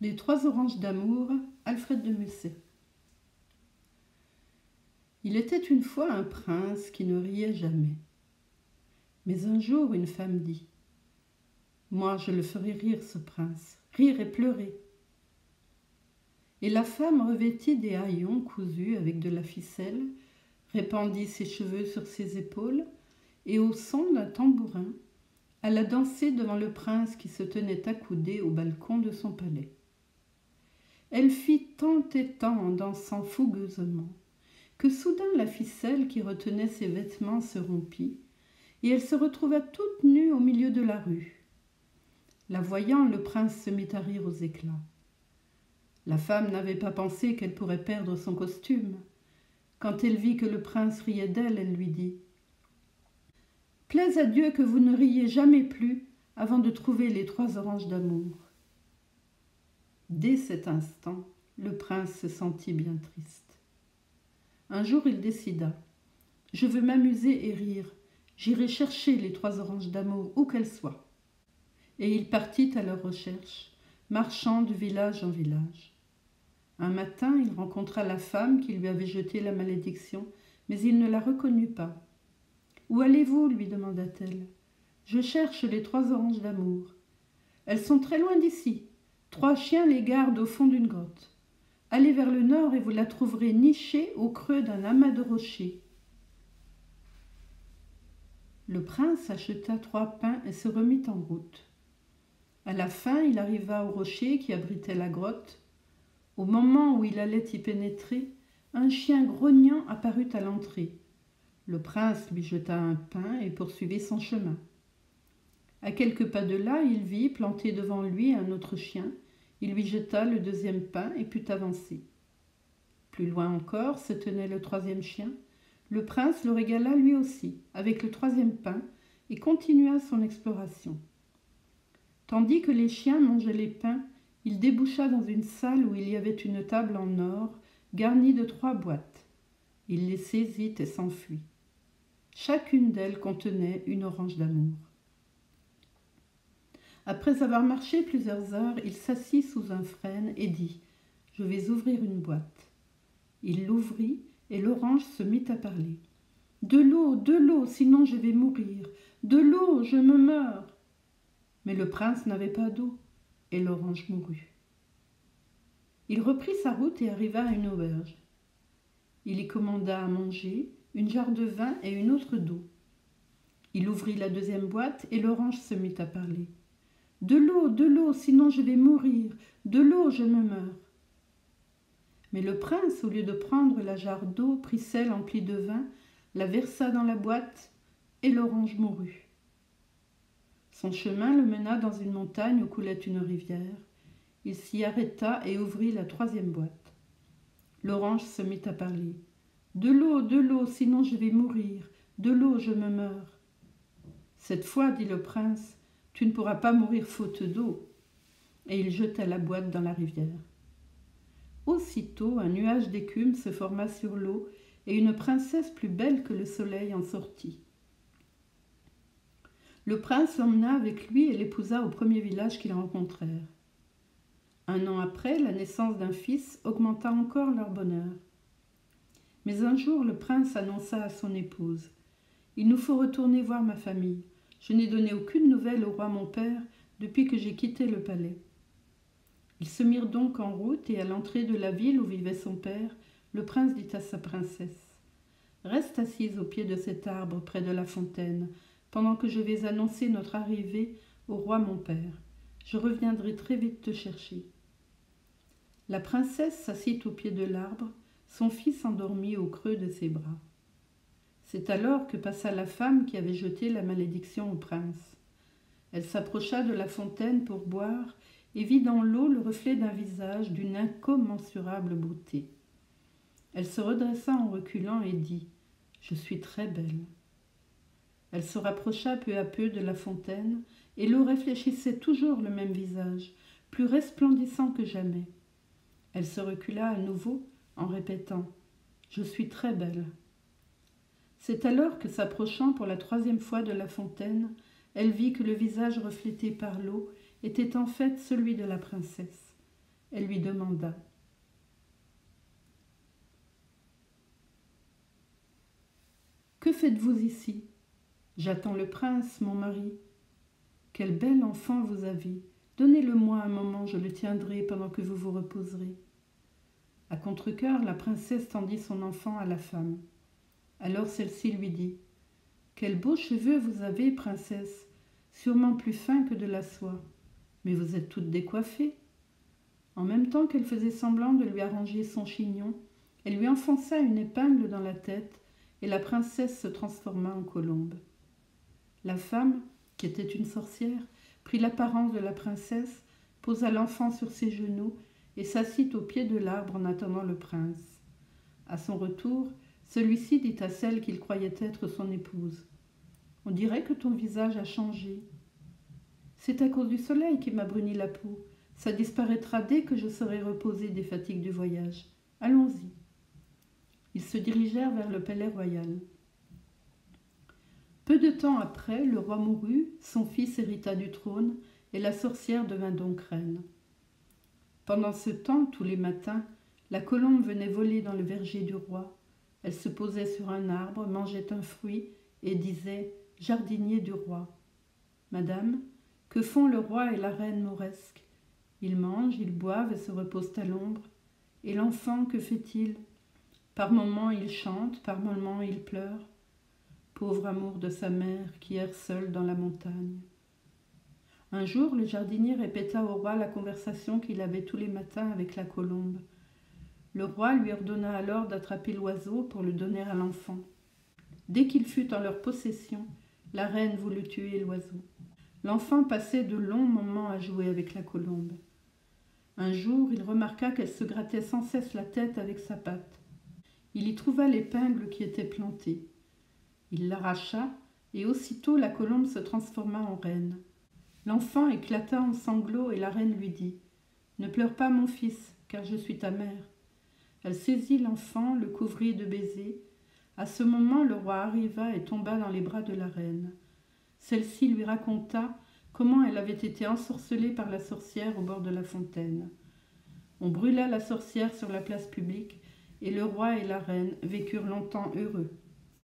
Les trois oranges d'amour, Alfred de Musset. Il était une fois un prince qui ne riait jamais. Mais un jour, une femme dit Moi, je le ferai rire, ce prince, rire et pleurer. Et la femme revêtit des haillons cousus avec de la ficelle, répandit ses cheveux sur ses épaules, et au son d'un tambourin, elle a dansé devant le prince qui se tenait accoudé au balcon de son palais. Elle fit tant et tant en dansant fougueusement, que soudain la ficelle qui retenait ses vêtements se rompit, et elle se retrouva toute nue au milieu de la rue. La voyant, le prince se mit à rire aux éclats. La femme n'avait pas pensé qu'elle pourrait perdre son costume. Quand elle vit que le prince riait d'elle, elle lui dit Plaise à Dieu que vous ne riez jamais plus avant de trouver les trois oranges d'amour. Dès cet instant, le prince se sentit bien triste. Un jour, il décida Je veux m'amuser et rire. J'irai chercher les trois oranges d'amour où qu'elles soient. Et il partit à leur recherche, marchant de village en village. Un matin, il rencontra la femme qui lui avait jeté la malédiction, mais il ne la reconnut pas. Où allez-vous? lui demanda-t-elle. Je cherche les trois oranges d'amour. Elles sont très loin d'ici. Trois chiens les gardent au fond d'une grotte. Allez vers le nord et vous la trouverez nichée au creux d'un amas de rochers. Le prince acheta trois pains et se remit en route. À la fin, il arriva au rocher qui abritait la grotte. Au moment où il allait y pénétrer, un chien grognant apparut à l'entrée. Le prince lui jeta un pain et poursuivit son chemin. À quelques pas de là, il vit, planté devant lui, un autre chien. Il lui jeta le deuxième pain et put avancer. Plus loin encore se tenait le troisième chien. Le prince le régala lui aussi, avec le troisième pain, et continua son exploration. Tandis que les chiens mangeaient les pains, il déboucha dans une salle où il y avait une table en or, garnie de trois boîtes. Il les saisit et s'enfuit. Chacune d'elles contenait une orange d'amour. Après avoir marché plusieurs heures, il s'assit sous un frêne et dit Je vais ouvrir une boîte. Il l'ouvrit et l'orange se mit à parler. De l'eau, de l'eau, sinon je vais mourir. De l'eau, je me meurs. Mais le prince n'avait pas d'eau et l'orange mourut. Il reprit sa route et arriva à une auberge. Il y commanda à manger une jarre de vin et une autre d'eau. Il ouvrit la deuxième boîte et l'orange se mit à parler. De l'eau, de l'eau, sinon je vais mourir. De l'eau, je me meurs. Mais le prince, au lieu de prendre la jarre d'eau, prit celle emplie de vin, la versa dans la boîte, et l'orange mourut. Son chemin le mena dans une montagne où coulait une rivière. Il s'y arrêta et ouvrit la troisième boîte. L'orange se mit à parler. De l'eau, de l'eau, sinon je vais mourir. De l'eau, je me meurs. Cette fois, dit le prince, tu ne pourras pas mourir faute d'eau. Et il jeta la boîte dans la rivière. Aussitôt, un nuage d'écume se forma sur l'eau et une princesse plus belle que le soleil en sortit. Le prince l'emmena avec lui et l'épousa au premier village qu'ils rencontrèrent. Un an après, la naissance d'un fils augmenta encore leur bonheur. Mais un jour, le prince annonça à son épouse Il nous faut retourner voir ma famille. Je n'ai donné aucune nouvelle au roi mon père depuis que j'ai quitté le palais. Ils se mirent donc en route et à l'entrée de la ville où vivait son père, le prince dit à sa princesse Reste assise au pied de cet arbre près de la fontaine, pendant que je vais annoncer notre arrivée au roi mon père. Je reviendrai très vite te chercher. La princesse s'assit au pied de l'arbre, son fils endormit au creux de ses bras. C'est alors que passa la femme qui avait jeté la malédiction au prince. Elle s'approcha de la fontaine pour boire et vit dans l'eau le reflet d'un visage d'une incommensurable beauté. Elle se redressa en reculant et dit Je suis très belle. Elle se rapprocha peu à peu de la fontaine, et l'eau réfléchissait toujours le même visage, plus resplendissant que jamais. Elle se recula à nouveau en répétant Je suis très belle. C'est alors que, s'approchant pour la troisième fois de la fontaine, elle vit que le visage reflété par l'eau était en fait celui de la princesse. Elle lui demanda Que faites-vous ici? J'attends le prince, mon mari. Quel bel enfant vous avez. Donnez-le-moi un moment, je le tiendrai pendant que vous vous reposerez. À contre-cœur, la princesse tendit son enfant à la femme. Alors celle-ci lui dit Quels beaux cheveux vous avez, princesse, sûrement plus fins que de la soie. Mais vous êtes toute décoiffée. En même temps qu'elle faisait semblant de lui arranger son chignon, elle lui enfonça une épingle dans la tête et la princesse se transforma en colombe. La femme, qui était une sorcière, prit l'apparence de la princesse, posa l'enfant sur ses genoux et s'assit au pied de l'arbre en attendant le prince. À son retour, celui-ci dit à celle qu'il croyait être son épouse. On dirait que ton visage a changé. C'est à cause du soleil qui m'a bruni la peau. Ça disparaîtra dès que je serai reposée des fatigues du voyage. Allons-y. Ils se dirigèrent vers le palais royal. Peu de temps après, le roi mourut, son fils hérita du trône, et la sorcière devint donc reine. Pendant ce temps, tous les matins, la colombe venait voler dans le verger du roi. Elle se posait sur un arbre, mangeait un fruit et disait Jardinier du roi. Madame, que font le roi et la reine mauresque? Ils mangent, ils boivent et se reposent à l'ombre. Et l'enfant, que fait-il? Par moments il chante, par moments il pleure pauvre amour de sa mère qui erre seul dans la montagne. Un jour, le jardinier répéta au roi la conversation qu'il avait tous les matins avec la colombe. Le roi lui ordonna alors d'attraper l'oiseau pour le donner à l'enfant. Dès qu'il fut en leur possession, la reine voulut tuer l'oiseau. L'enfant passait de longs moments à jouer avec la colombe. Un jour, il remarqua qu'elle se grattait sans cesse la tête avec sa patte. Il y trouva l'épingle qui était plantée. Il l'arracha, et aussitôt la colombe se transforma en reine. L'enfant éclata en sanglots, et la reine lui dit Ne pleure pas, mon fils, car je suis ta mère. Elle saisit l'enfant, le couvrit de baisers. À ce moment, le roi arriva et tomba dans les bras de la reine. Celle-ci lui raconta comment elle avait été ensorcelée par la sorcière au bord de la fontaine. On brûla la sorcière sur la place publique, et le roi et la reine vécurent longtemps heureux.